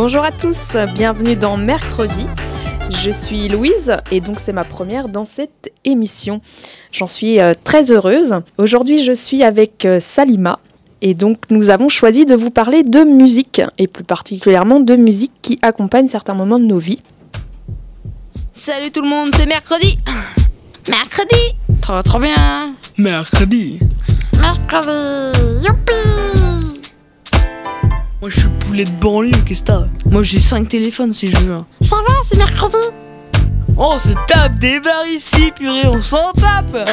Bonjour à tous, bienvenue dans Mercredi. Je suis Louise et donc c'est ma première dans cette émission. J'en suis euh, très heureuse. Aujourd'hui je suis avec euh, Salima et donc nous avons choisi de vous parler de musique et plus particulièrement de musique qui accompagne certains moments de nos vies. Salut tout le monde, c'est mercredi. Mercredi. Trop trop bien. Mercredi. Mercredi. Youpi. Moi je suis poulet de banlieue, qu'est-ce que t'as Moi j'ai 5 téléphones si je veux. hein. Ça va, c'est mercredi. Oh, on se tape des barres ici, purée, on s'en tape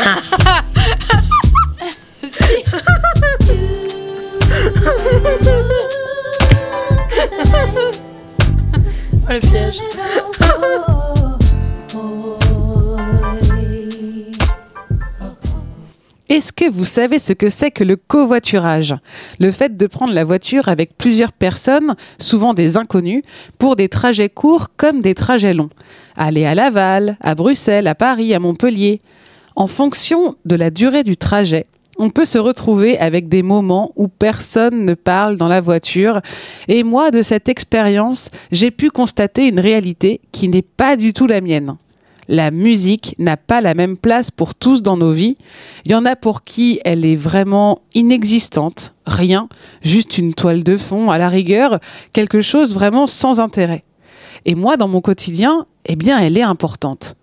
Oh le piège. Est-ce que vous savez ce que c'est que le covoiturage? Le fait de prendre la voiture avec plusieurs personnes, souvent des inconnus, pour des trajets courts comme des trajets longs. Aller à Laval, à Bruxelles, à Paris, à Montpellier. En fonction de la durée du trajet, on peut se retrouver avec des moments où personne ne parle dans la voiture. Et moi, de cette expérience, j'ai pu constater une réalité qui n'est pas du tout la mienne. La musique n'a pas la même place pour tous dans nos vies. Il y en a pour qui elle est vraiment inexistante, rien, juste une toile de fond à la rigueur, quelque chose vraiment sans intérêt. Et moi, dans mon quotidien, eh bien, elle est importante.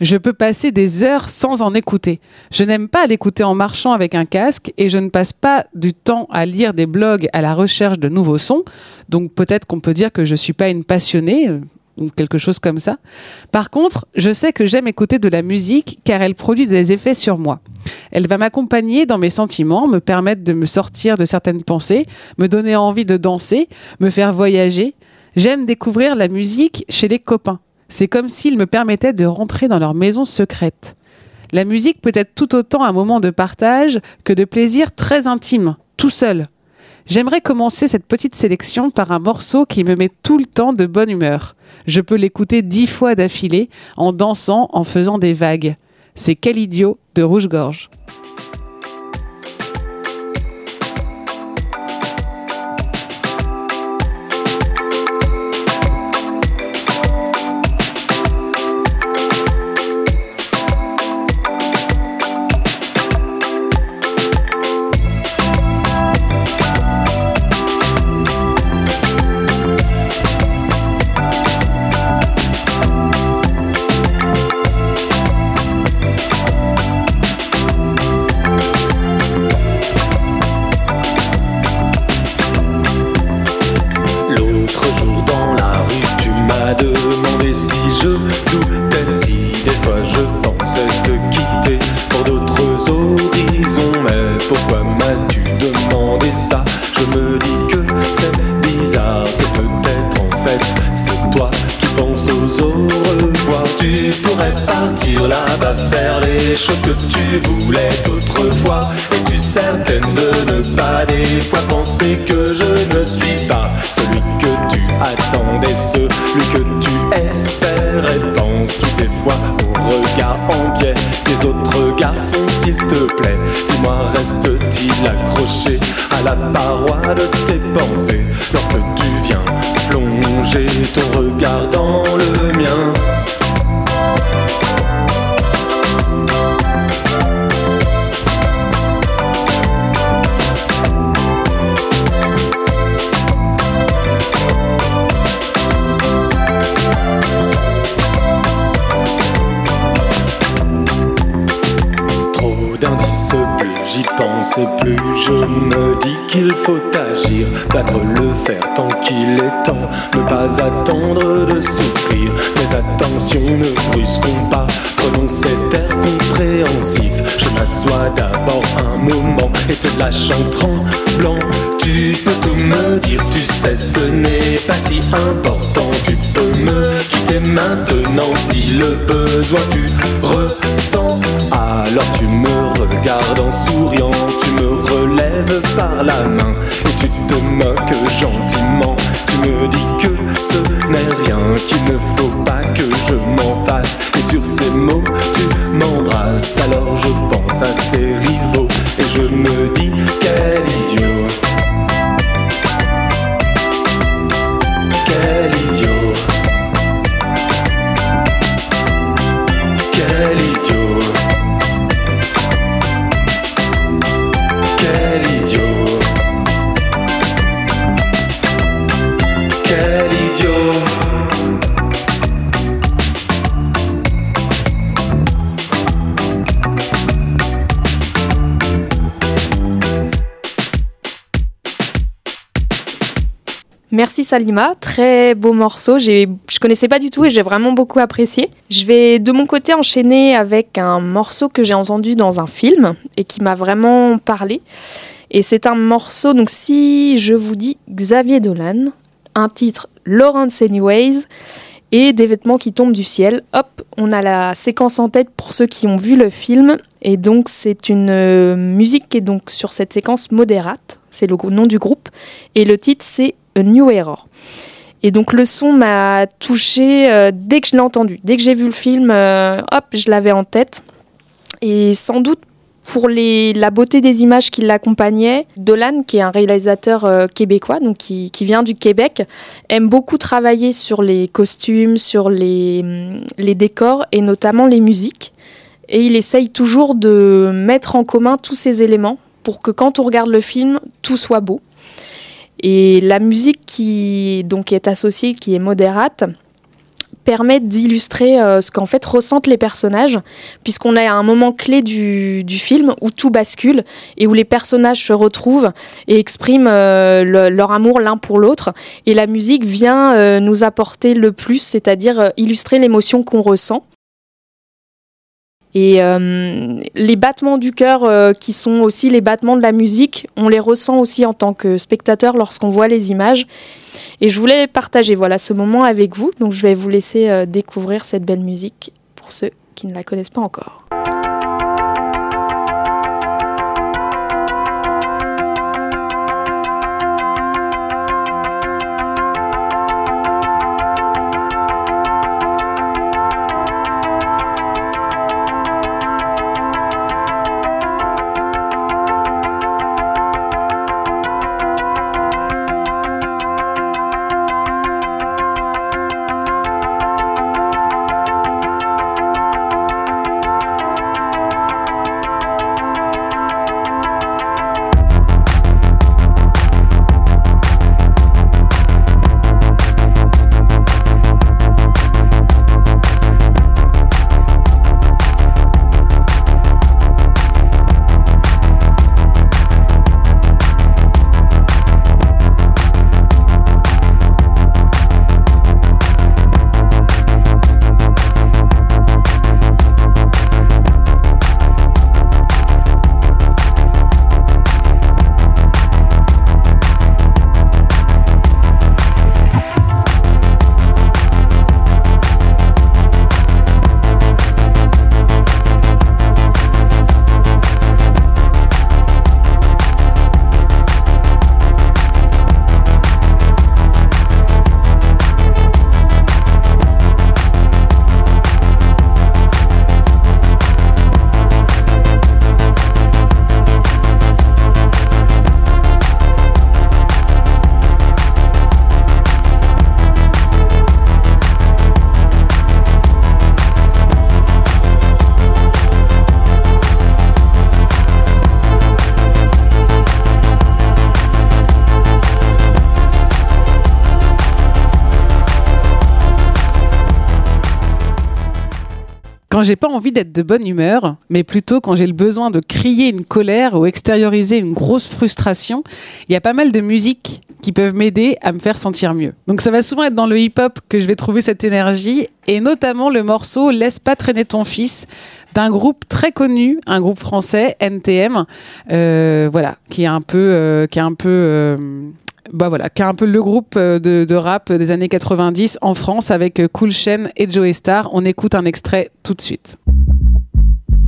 Je peux passer des heures sans en écouter. Je n'aime pas l'écouter en marchant avec un casque et je ne passe pas du temps à lire des blogs à la recherche de nouveaux sons. Donc peut-être qu'on peut dire que je ne suis pas une passionnée euh, ou quelque chose comme ça. Par contre, je sais que j'aime écouter de la musique car elle produit des effets sur moi. Elle va m'accompagner dans mes sentiments, me permettre de me sortir de certaines pensées, me donner envie de danser, me faire voyager. J'aime découvrir la musique chez les copains. C'est comme s'ils me permettaient de rentrer dans leur maison secrète. La musique peut être tout autant un moment de partage que de plaisir très intime, tout seul. J'aimerais commencer cette petite sélection par un morceau qui me met tout le temps de bonne humeur. Je peux l'écouter dix fois d'affilée, en dansant, en faisant des vagues. C'est Quel idiot de Rouge-Gorge. Et plus je me dis qu'il faut agir, battre le fer tant qu'il est temps, ne pas attendre de souffrir. Mais attention, ne brusquons pas, prenons cet air compréhensif. M'assois d'abord un moment et te lâche en tremblant. Tu peux tout me dire, tu sais, ce n'est pas si important. Tu peux me quitter maintenant si le besoin tu ressens. Alors tu me regardes en souriant, tu me relèves par la main et tu te moques gentiment. Tu me dis que ce n'est rien, qu'il ne faut pas que je m'en fasse. Et sur ces mots. Alors je pense à ces rivaux et je me dis Salima, très beau morceau. Je connaissais pas du tout et j'ai vraiment beaucoup apprécié. Je vais de mon côté enchaîner avec un morceau que j'ai entendu dans un film et qui m'a vraiment parlé. Et c'est un morceau, donc si je vous dis Xavier Dolan, un titre Lawrence Anyways et des vêtements qui tombent du ciel, hop, on a la séquence en tête pour ceux qui ont vu le film. Et donc c'est une euh, musique qui est donc sur cette séquence modérate, c'est le nom du groupe. Et le titre c'est New Error. Et donc le son m'a touché euh, dès que je l'ai entendu. Dès que j'ai vu le film, euh, hop, je l'avais en tête. Et sans doute pour la beauté des images qui l'accompagnaient, Dolan, qui est un réalisateur euh, québécois, donc qui, vient du Québec, aime beaucoup travailler sur les costumes, sur les, hum, les décors et notamment les musiques. Et il essaye toujours de mettre en commun tous ces éléments pour que quand on regarde le film, tout soit beau. Et la musique qui donc est associée, qui est modérate, permet d'illustrer euh, ce qu'en fait ressentent les personnages, puisqu'on est à un moment clé du, film où tout bascule et où les personnages se retrouvent et expriment euh, le- leur amour l'un pour l'autre. Et la musique vient euh, nous apporter le plus, c'est-à-dire illustrer l'émotion qu'on ressent. Et euh, les battements du cœur, euh, qui sont aussi les battements de la musique, on les ressent aussi en tant que spectateur lorsqu'on voit les images. Et je voulais partager voilà, ce moment avec vous. Donc je vais vous laisser euh, découvrir cette belle musique pour ceux qui ne la connaissent pas encore. Quand j'ai pas envie d'être de bonne humeur, mais plutôt quand j'ai le besoin de crier une colère ou extérioriser une grosse frustration, il y a pas mal de musiques qui peuvent m'aider à me faire sentir mieux. Donc ça va souvent être dans le hip-hop que je vais trouver cette énergie, et notamment le morceau Laisse pas traîner ton fils d'un groupe très connu, un groupe français, NTM, euh, voilà, qui est un peu, euh, qui est un peu euh, bah voilà, qui est un peu le groupe euh, de, de rap des années 90 en France avec euh, Cool Chain et Joey Star. On écoute un extrait tout de suite.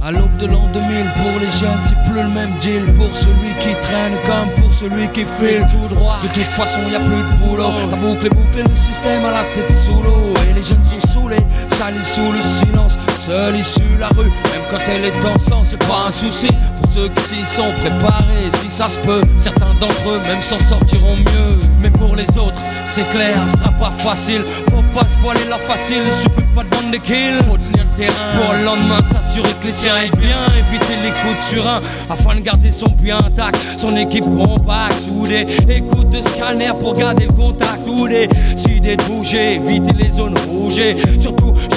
À l'aube de l'an 2000, pour les jeunes, c'est plus le même deal. Pour celui qui traîne comme pour celui qui file tout droit. De toute façon, y a plus de boulot. La boucle est bouclée, le système à la tête sous l'eau. Et les jeunes sont saoulés, salis sous le silence. Seule issue la rue, même quand elle est en sang, c'est pas un souci. Pour ceux qui s'y sont préparés, si ça se peut, certains d'entre eux même s'en sortiront mieux. Mais pour les autres, c'est clair, ce sera pas facile. Faut pas se voiler la facile, il suffit pas de vendre des kills. Faut tenir le terrain pour le lendemain s'assurer que les siens aillent bien. Éviter les coups de surin afin de garder son puits intact. Son équipe compacte, soudée. Écoute de scanner pour garder le contact. Ou des idées de bouger, éviter les zones rouges. Surtout,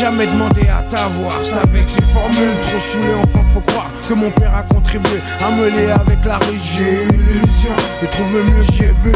jamais demandé à t'avoir. C'est avec ces formules trop saoulées enfin faut croire que mon père a contribué à me lier avec la rue. J'ai eu l'illusion de trouver mieux j'y ai vu.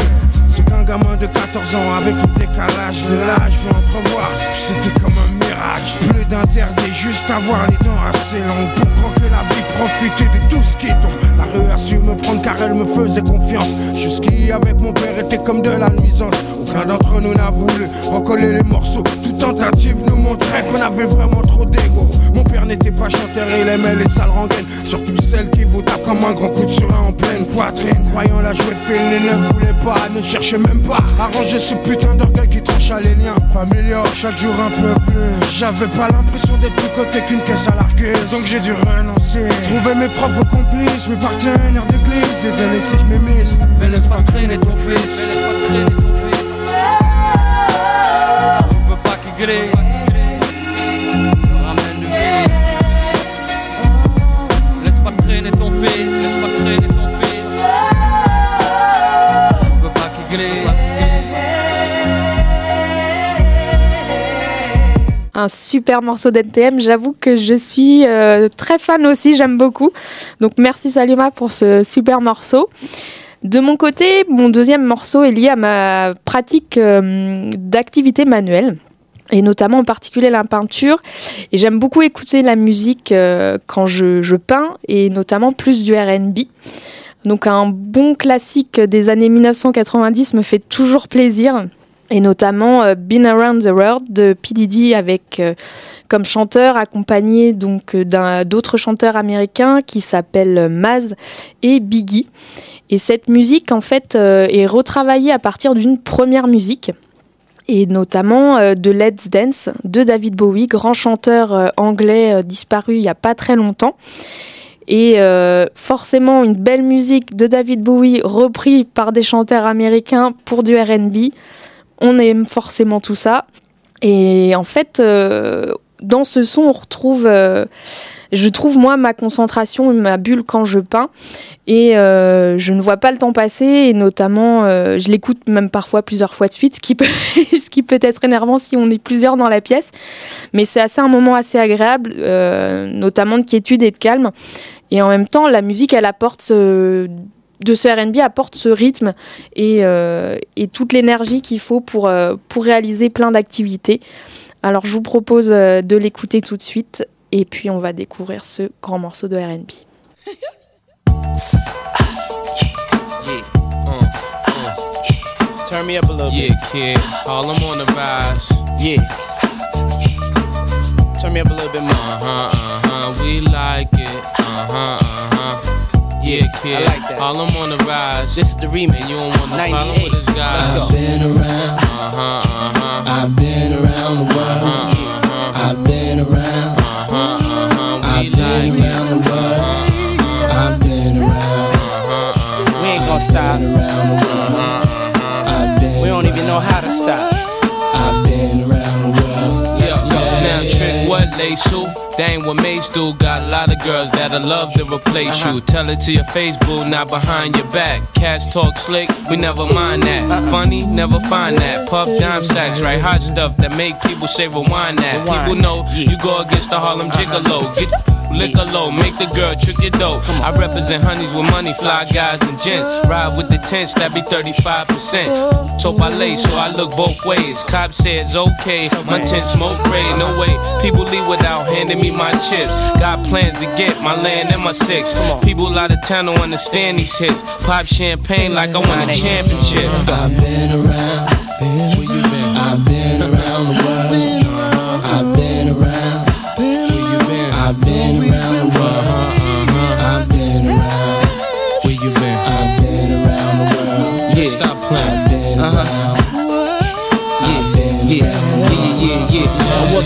C'est qu'un gamin de 14 ans avec le décalage de l'âge peut entrevoir. C'était comme un mirage. Plus d'interdit juste avoir les dents assez longues Pour croquer la vie, profiter de tout ce qui tombe La rue a su me prendre car elle me faisait confiance. Jusqu'ici avec mon père était comme de la nuisance aucun d'entre nous n'a voulu recoller les morceaux. Toute tentative nous montrait qu'on avait vraiment trop d'ego. Mon père n'était pas chanteur, il aimait les sales rengaines. Surtout celles qui vous tapent comme un grand coup de surin en pleine poitrine. Croyant la jouer fine, il ne voulait pas, ne cherchait même pas à ranger ce putain d'orgueil qui tranche à les liens familiaux. Chaque jour un peu plus. J'avais pas l'impression d'être plus côté qu'une caisse à larguer. Donc j'ai dû renoncer. Trouver mes propres complices, mes partenaires d'église. Désolé si je m'émisse. Mais laisse pas traîner ton fils, laisse pas traîner ton fils. Un super morceau d'NTM, j'avoue que je suis euh, très fan aussi, j'aime beaucoup. Donc merci Salima pour ce super morceau. De mon côté, mon deuxième morceau est lié à ma pratique euh, d'activité manuelle et notamment en particulier la peinture. Et j'aime beaucoup écouter la musique euh, quand je, je peins et notamment plus du RB. Donc un bon classique des années 1990 me fait toujours plaisir. Et notamment euh, Been Around the World de P. Diddy avec euh, comme chanteur accompagné donc euh, d'autres chanteurs américains qui s'appellent Maz et Biggie. Et cette musique en fait est retravaillée à partir d'une première musique et notamment euh, de Let's Dance de David Bowie, grand chanteur euh, anglais euh, disparu il n'y a pas très longtemps. Et forcément une belle musique de David Bowie repris par des chanteurs américains pour du RB. On aime forcément tout ça. Et en fait, dans ce son, on retrouve, je trouve moi ma concentration, ma bulle quand je peins. Et euh, je ne vois pas le temps passer, et notamment, euh, je l'écoute même parfois plusieurs fois de suite, ce qui peut, être énervant si on est plusieurs dans la pièce. Mais c'est assez un moment assez agréable, euh, notamment de quiétude et de calme. Et en même temps, la musique, elle apporte de ce R&B apporte ce rythme et, et toute l'énergie qu'il faut pour, réaliser plein d'activités. Alors je vous propose de l'écouter tout de suite et puis on va découvrir ce grand morceau de R&B. Turn me up a little Yeah, kid. All I'm on the bit. Yeah. Turn me up a little bit more. Uh huh, uh huh. We like it. Uh huh, uh huh. Yeah, kid. I like that. All I'm on the rise. This is the remix. And you don't want problem 98. with this guy. I've been around, Uh huh, uh huh. I've been around the world. Uh-huh, I've been around, We ain't gonna stop. around the world. I've been We don't even know how to stop. I've been around the world. Yeah, now trick what they sue. That ain't what mates do. Got a lot of girls that'll love to replace you. Uh-huh. Tell it to your face, boo, not behind your back. Cats talk slick, we never mind that. Uh-huh. Funny, never find that. Puff dime sacks, right? Hot stuff that make people say rewind that. People know you go against the Harlem Gigolo. Get liquor low, make the girl trick your dough. I represent honeys with money, fly guys and gents. Uh. Ride with the tents, that be 35%. Uh. So I lay, so I look both ways. Cop says okay, my tent smoke gray, no way. People leave without handing me my chips. Got plans to get my land and my six. People out of town don't understand these hits. Pop champagne like I won a championship. I've been around, Where you been? I've been around the world. I've been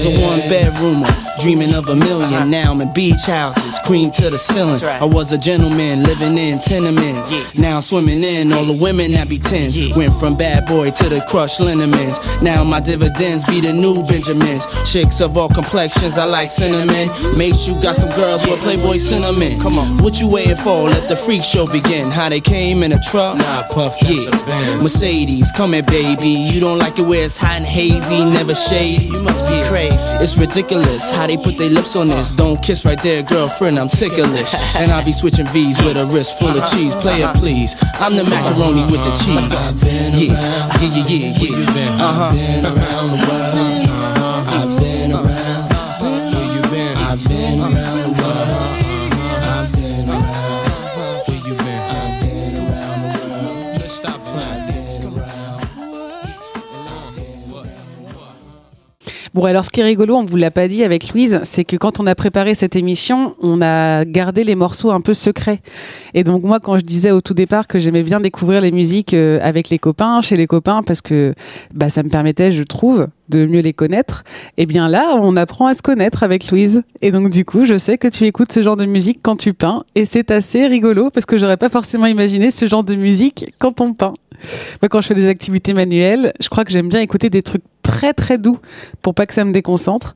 a one bedroomer, dreaming of a 1000000 Now I'm in beach houses, cream to the ceiling. Uh-huh. Right. I was a gentleman living in tenements. Yeah. Now I'm swimming in all the women that be tens. Yeah. Went from bad boy to the crushed liniments. Now my dividends be the new Benjamins. Chicks of all complexions, I like cinnamon. Make sure you got some girls with Playboy cinnamon. Come on, what you waiting for? Let the freak show begin. How they came in a truck? Nah, Puff, Yeah. Mercedes, come here, baby. You don't like it where it's hot and hazy, never shady. You must be crazy. It's ridiculous how they put their lips on this. Don't kiss right there, girlfriend. I'm ticklish. and I'll be switching V's with a wrist full of cheese. Play it, please. I'm the macaroni with the cheese. Yeah, yeah, yeah, yeah, yeah. Uh huh. Bon, alors ce qui est rigolo, on ne vous l'a pas dit avec Louise, c'est que quand on a préparé cette émission, on a gardé les morceaux un peu secrets. Et donc moi, quand je disais au tout départ que j'aimais bien découvrir les musiques euh, avec les copains, chez les copains, parce que bah, ça me permettait, je trouve, de mieux les connaître, et bien là, on apprend à se connaître avec Louise. Et donc du coup, je sais que tu écoutes ce genre de musique quand tu peins, et c'est assez rigolo, parce que j'aurais pas forcément imaginé ce genre de musique quand on peint. Moi, quand je fais des activités manuelles, je crois que j'aime bien écouter des trucs très très doux pour pas que ça me déconcentre.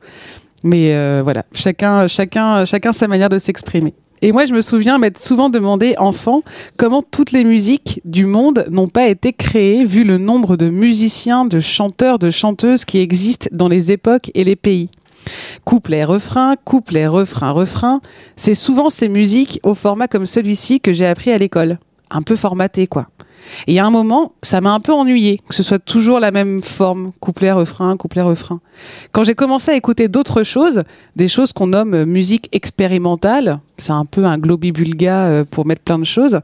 Mais euh, voilà, chacun, chacun, chacun sa manière de s'exprimer. Et moi, je me souviens m'être souvent demandé, enfant, comment toutes les musiques du monde n'ont pas été créées, vu le nombre de musiciens, de chanteurs, de chanteuses qui existent dans les époques et les pays. Couplet, refrain, couplet, refrain, refrain. C'est souvent ces musiques au format comme celui-ci que j'ai appris à l'école. Un peu formaté, quoi. Et a un moment, ça m'a un peu ennuyé que ce soit toujours la même forme, couplet, refrain, couplet, refrain. Quand j'ai commencé à écouter d'autres choses, des choses qu'on nomme euh, musique expérimentale, c'est un peu un globibulga euh, pour mettre plein de choses,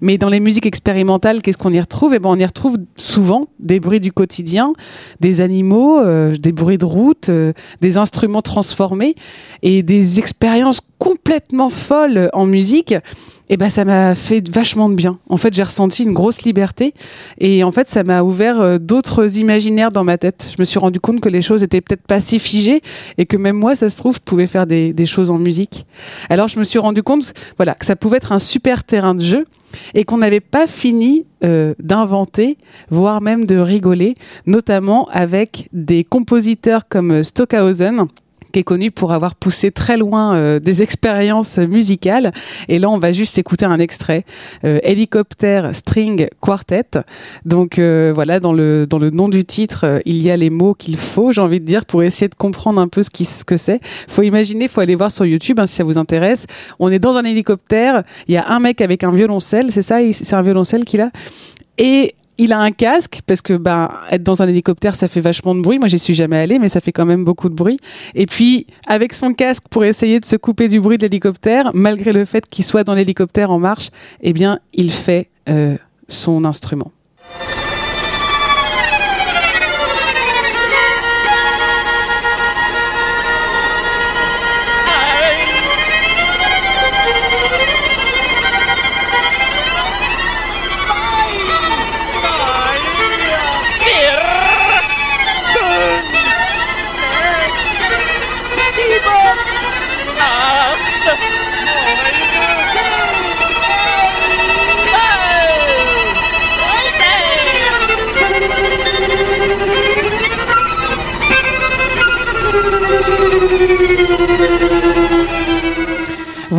mais dans les musiques expérimentales, qu'est-ce qu'on y retrouve? Eh ben, on y retrouve souvent des bruits du quotidien, des animaux, euh, des bruits de route, des instruments transformés et des expériences complètement folles en musique et ben ça m'a fait vachement de bien. En fait, j'ai ressenti une grosse liberté et en fait, ça m'a ouvert euh, d'autres imaginaires dans ma tête. Je me suis rendu compte que les choses étaient peut-être pas si figées et que même moi, ça se trouve, je pouvais faire des, des choses en musique. Alors, je me suis rendu compte, voilà, que ça pouvait être un super terrain de jeu et qu'on n'avait pas fini euh, d'inventer, voire même de rigoler, notamment avec des compositeurs comme Stockhausen qui est connu pour avoir poussé très loin euh, des expériences musicales. Et là, on va juste écouter un extrait. Euh, Helicopter String Quartet. Donc euh, voilà, dans le, dans le nom du titre, euh, il y a les mots qu'il faut, j'ai envie de dire, pour essayer de comprendre un peu ce, qui, ce que c'est. faut imaginer, faut aller voir sur YouTube hein, si ça vous intéresse. On est dans un hélicoptère, il y a un mec avec un violoncelle, c'est ça C'est un violoncelle qu'il a? Et il a un casque parce que ben être dans un hélicoptère ça fait vachement de bruit. Moi j'y suis jamais allée mais ça fait quand même beaucoup de bruit. Et puis avec son casque pour essayer de se couper du bruit de l'hélicoptère, malgré le fait qu'il soit dans l'hélicoptère en marche, eh bien il fait euh, son instrument.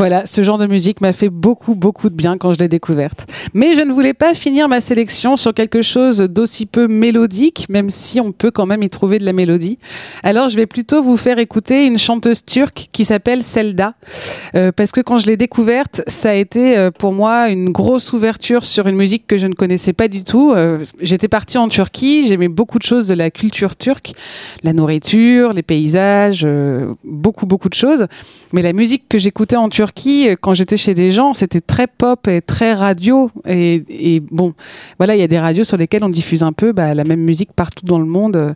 Voilà, ce genre de musique m'a fait beaucoup, beaucoup de bien quand je l'ai découverte. Mais je ne voulais pas finir ma sélection sur quelque chose d'aussi peu mélodique, même si on peut quand même y trouver de la mélodie. Alors je vais plutôt vous faire écouter une chanteuse turque qui s'appelle Selda, euh, parce que quand je l'ai découverte, ça a été euh, pour moi une grosse ouverture sur une musique que je ne connaissais pas du tout. Euh, J'étais partie en Turquie, j'aimais beaucoup de choses de la culture turque, la nourriture, les paysages, euh, beaucoup, beaucoup de choses. Mais la musique que j'écoutais en Turquie, euh, quand j'étais chez des gens, c'était très pop et très radio. Et, bon, voilà, il y a des radios sur lesquelles on diffuse un peu bah, la même musique partout dans le monde. Euh,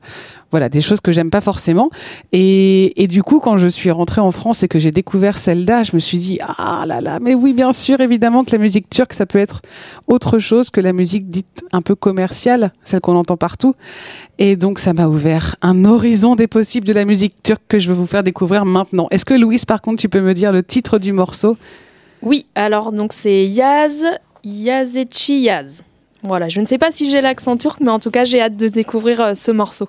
voilà, des choses que j'aime pas forcément. Et, et du coup, quand je suis rentrée en France et que j'ai découvert Zelda, je me suis dit, ah là là, mais oui, bien sûr, évidemment que la musique turque, ça peut être autre chose que la musique dite un peu commerciale, celle qu'on entend partout. Et donc, ça m'a ouvert un horizon des possibles de la musique turque que je veux vous faire découvrir maintenant. Est-ce que Louise, par contre, tu peux me dire le titre du morceau? Oui, alors donc c'est Yaz, Yazechi Yaz. Voilà, je ne sais pas si j'ai l'accent turc, mais en tout cas, j'ai hâte de découvrir euh, ce morceau.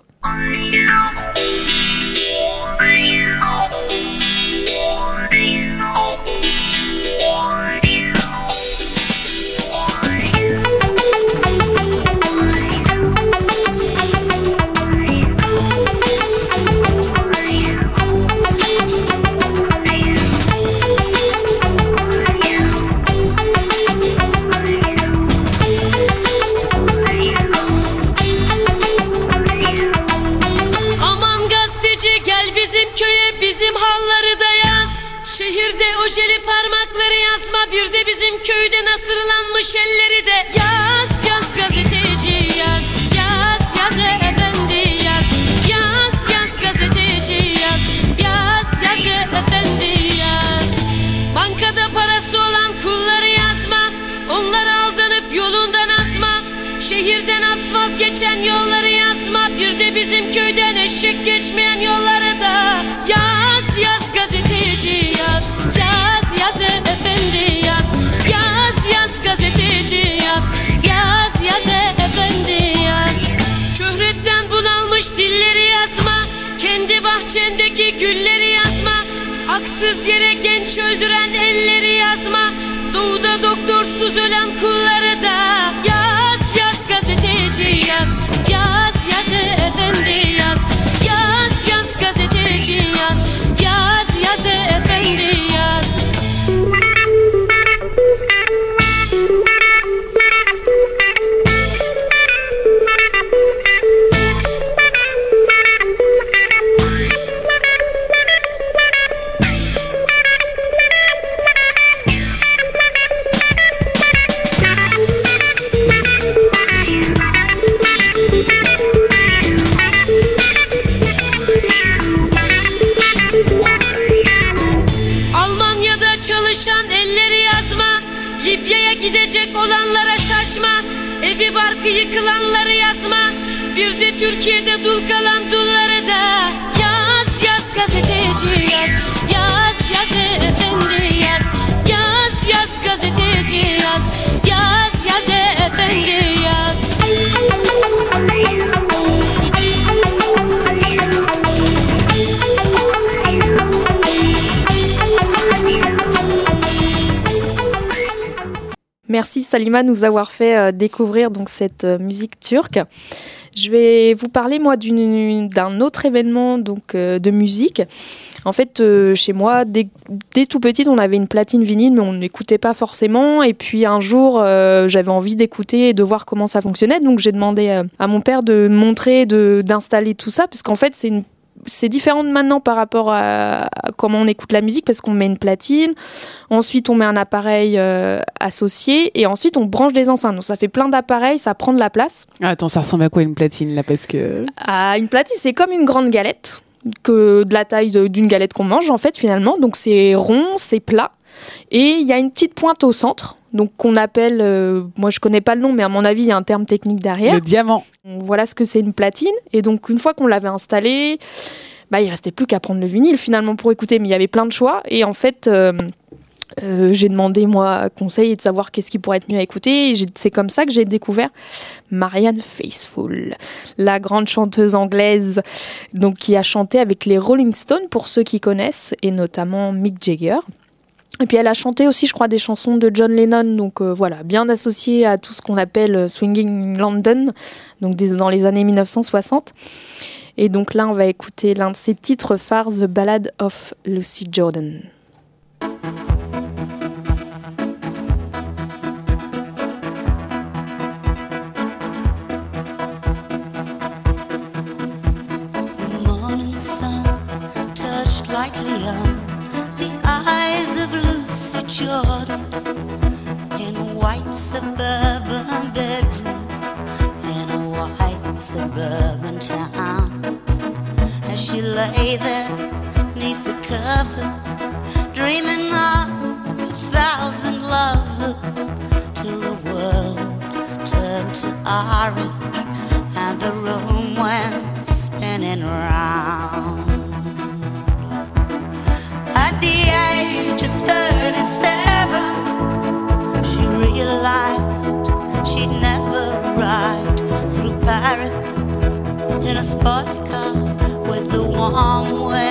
Şehirde ojeli parmakları yazma Bir de bizim köyde nasırlanmış elleri de. Yaz yaz gazeteci bahçendeki gülleri yazma. Haksız yere genç öldüren elleri yazma. Doğuda doktorsuz ölen kulları da Yaz yaz gazeteci Merci Salima de nous avoir fait euh, découvrir cette euh, musique turque. Je vais vous parler moi d'un autre événement donc euh, de musique. En fait, chez moi, dès, tout petite, on avait une platine vinyle, mais on n'écoutait pas forcément. Et puis un jour, j'avais envie d'écouter et de voir comment ça fonctionnait. Donc j'ai demandé à mon père de montrer, d'installer tout ça, parce qu'en fait, c'est une c'est différent de maintenant par rapport à, à comment on écoute la musique parce qu'on met une platine, ensuite on met un appareil euh, associé et ensuite on branche des enceintes. Donc ça fait plein d'appareils, ça prend de la place. Ah, Attends, ça ressemble à quoi une platine là Parce que. Ah, une platine, c'est comme une grande galette, que de la taille d'une galette qu'on mange en fait finalement. Donc c'est rond, c'est plat et il y a une petite pointe au centre. Donc qu'on appelle, euh, moi je connais pas le nom, mais à mon avis il y a un terme technique derrière. Le diamant. Voilà ce que c'est une platine. Et donc une fois qu'on l'avait installée, bah il restait plus qu'à prendre le vinyle finalement pour écouter. Mais il y avait plein de choix et en fait. euh, euh, j'ai demandé moi conseil et de savoir qu'est-ce qui pourrait être mieux à écouter. C'est comme ça que j'ai découvert Marianne Faithfull, la grande chanteuse anglaise, donc qui a chanté avec les Rolling Stones pour ceux qui connaissent et notamment Mick Jagger. Et puis elle a chanté aussi, je crois, des chansons de John Lennon, donc euh, voilà, bien associé à tout ce qu'on appelle euh, Swinging London, donc dans les années 1960. Et donc là, on va écouter l'un de ses titres phares, The Ballad of Lucy Jordan. Jordan in a white suburban bedroom in a white suburban town. As she lay there neath the covers, dreaming of a thousand lovers, till the world turned to orange Paris in a sports car with the warm wind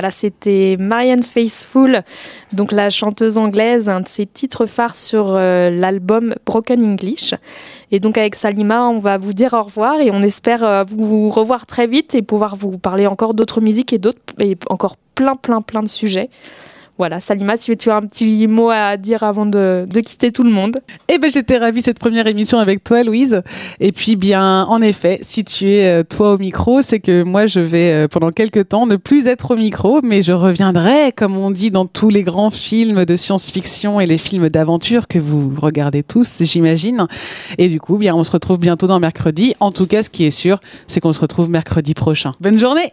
Voilà, c'était Marianne Faithfull, donc la chanteuse anglaise, un de ses titres phares sur euh, l'album Broken English. Et donc avec Salima, on va vous dire au revoir et on espère euh, vous revoir très vite et pouvoir vous parler encore d'autres musiques et d'autres et encore plein plein plein de sujets. Voilà, Salima, si tu as un petit mot à dire avant de, de quitter tout le monde. Eh ben, j'étais ravie de cette première émission avec toi, Louise. Et puis, bien, en effet, si tu es euh, toi au micro, c'est que moi, je vais euh, pendant quelques temps ne plus être au micro, mais je reviendrai, comme on dit dans tous les grands films de science-fiction et les films d'aventure que vous regardez tous, j'imagine. Et du coup, bien, on se retrouve bientôt dans mercredi. En tout cas, ce qui est sûr, c'est qu'on se retrouve mercredi prochain. Bonne journée.